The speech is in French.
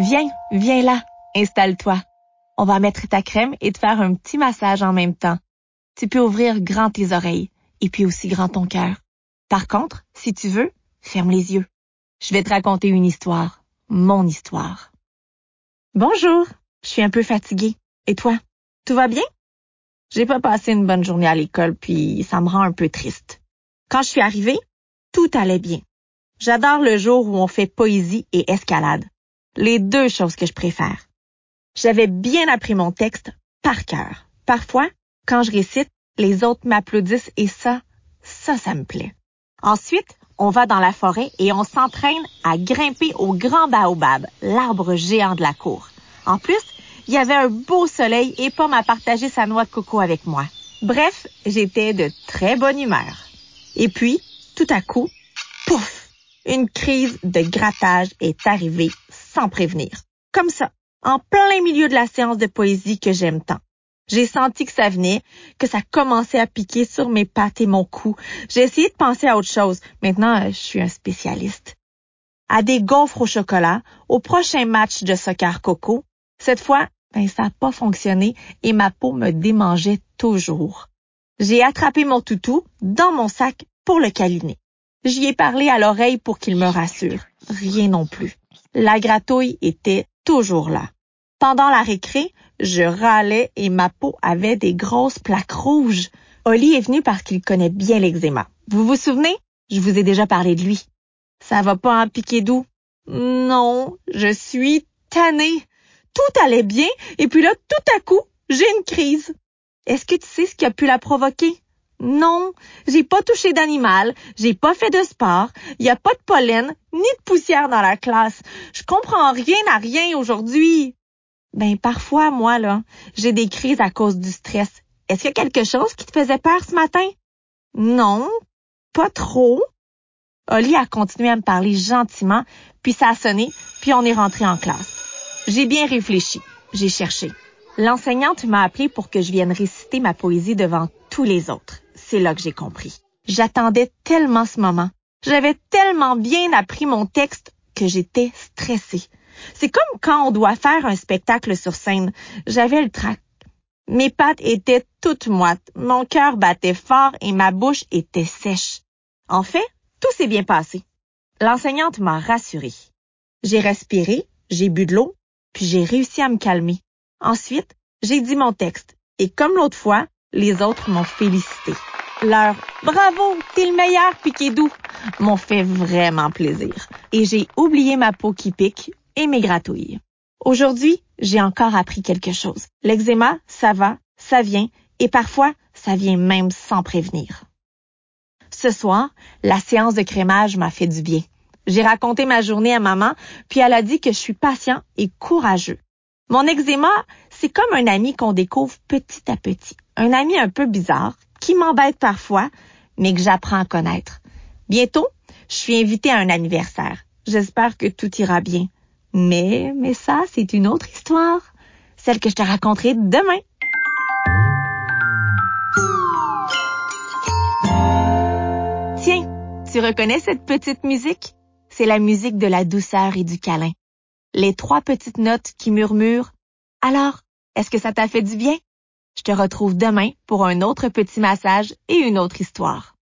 Viens, viens là, installe-toi. On va mettre ta crème et te faire un petit massage en même temps. Tu peux ouvrir grand tes oreilles et puis aussi grand ton cœur. Par contre, si tu veux, ferme les yeux. Je vais te raconter une histoire, mon histoire. Bonjour, je suis un peu fatiguée. Et toi, tout va bien? J'ai pas passé une bonne journée à l'école puis ça me rend un peu triste. Quand je suis arrivée, tout allait bien. J'adore le jour où on fait poésie et escalade. Les deux choses que je préfère. J'avais bien appris mon texte par cœur. Parfois, quand je récite, les autres m'applaudissent et ça, ça, ça me plaît. Ensuite, on va dans la forêt et on s'entraîne à grimper au grand baobab, l'arbre géant de la cour. En plus, il y avait un beau soleil et Pomme a partagé sa noix de coco avec moi. Bref, j'étais de très bonne humeur. Et puis, tout à coup, une crise de grattage est arrivée sans prévenir. Comme ça, en plein milieu de la séance de poésie que j'aime tant. J'ai senti que ça venait, que ça commençait à piquer sur mes pattes et mon cou. J'ai essayé de penser à autre chose. Maintenant, je suis un spécialiste. À des gaufres au chocolat, au prochain match de soccer coco. Cette fois, ben, ça n'a pas fonctionné et ma peau me démangeait toujours. J'ai attrapé mon toutou dans mon sac pour le câliner. J'y ai parlé à l'oreille pour qu'il me rassure. Rien non plus. La gratouille était toujours là. Pendant la récré, je râlais et ma peau avait des grosses plaques rouges. Oli est venu parce qu'il connaît bien l'eczéma. Vous vous souvenez? Je vous ai déjà parlé de lui. Ça va pas en piquer doux? Non, je suis tannée. Tout allait bien et puis là, tout à coup, j'ai une crise. Est-ce que tu sais ce qui a pu la provoquer? Non, j'ai pas touché d'animal, j'ai pas fait de sport, il y a pas de pollen ni de poussière dans la classe. Je comprends rien à rien aujourd'hui. Ben parfois moi là, j'ai des crises à cause du stress. Est-ce qu'il y a quelque chose qui te faisait peur ce matin? Non, pas trop. Oli a continué à me parler gentiment, puis ça a sonné, puis on est rentré en classe. J'ai bien réfléchi, j'ai cherché. L'enseignante m'a appelé pour que je vienne réciter ma poésie devant tous les autres c'est là que j'ai compris. J'attendais tellement ce moment. J'avais tellement bien appris mon texte que j'étais stressée. C'est comme quand on doit faire un spectacle sur scène. J'avais le trac. Mes pattes étaient toutes moites, mon cœur battait fort et ma bouche était sèche. En fait, tout s'est bien passé. L'enseignante m'a rassurée. J'ai respiré, j'ai bu de l'eau, puis j'ai réussi à me calmer. Ensuite, j'ai dit mon texte, et comme l'autre fois, les autres m'ont félicité. Leur bravo, t'es le meilleur, doux m'ont fait vraiment plaisir. Et j'ai oublié ma peau qui pique et mes gratouilles. Aujourd'hui, j'ai encore appris quelque chose. L'eczéma, ça va, ça vient, et parfois, ça vient même sans prévenir. Ce soir, la séance de crémage m'a fait du bien. J'ai raconté ma journée à maman, puis elle a dit que je suis patient et courageux. Mon eczéma, c'est comme un ami qu'on découvre petit à petit. Un ami un peu bizarre qui m'embête parfois, mais que j'apprends à connaître. Bientôt, je suis invitée à un anniversaire. J'espère que tout ira bien. Mais, mais ça, c'est une autre histoire. Celle que je te raconterai demain. Tiens, tu reconnais cette petite musique? C'est la musique de la douceur et du câlin. Les trois petites notes qui murmurent. Alors, est-ce que ça t'a fait du bien? Je te retrouve demain pour un autre petit massage et une autre histoire.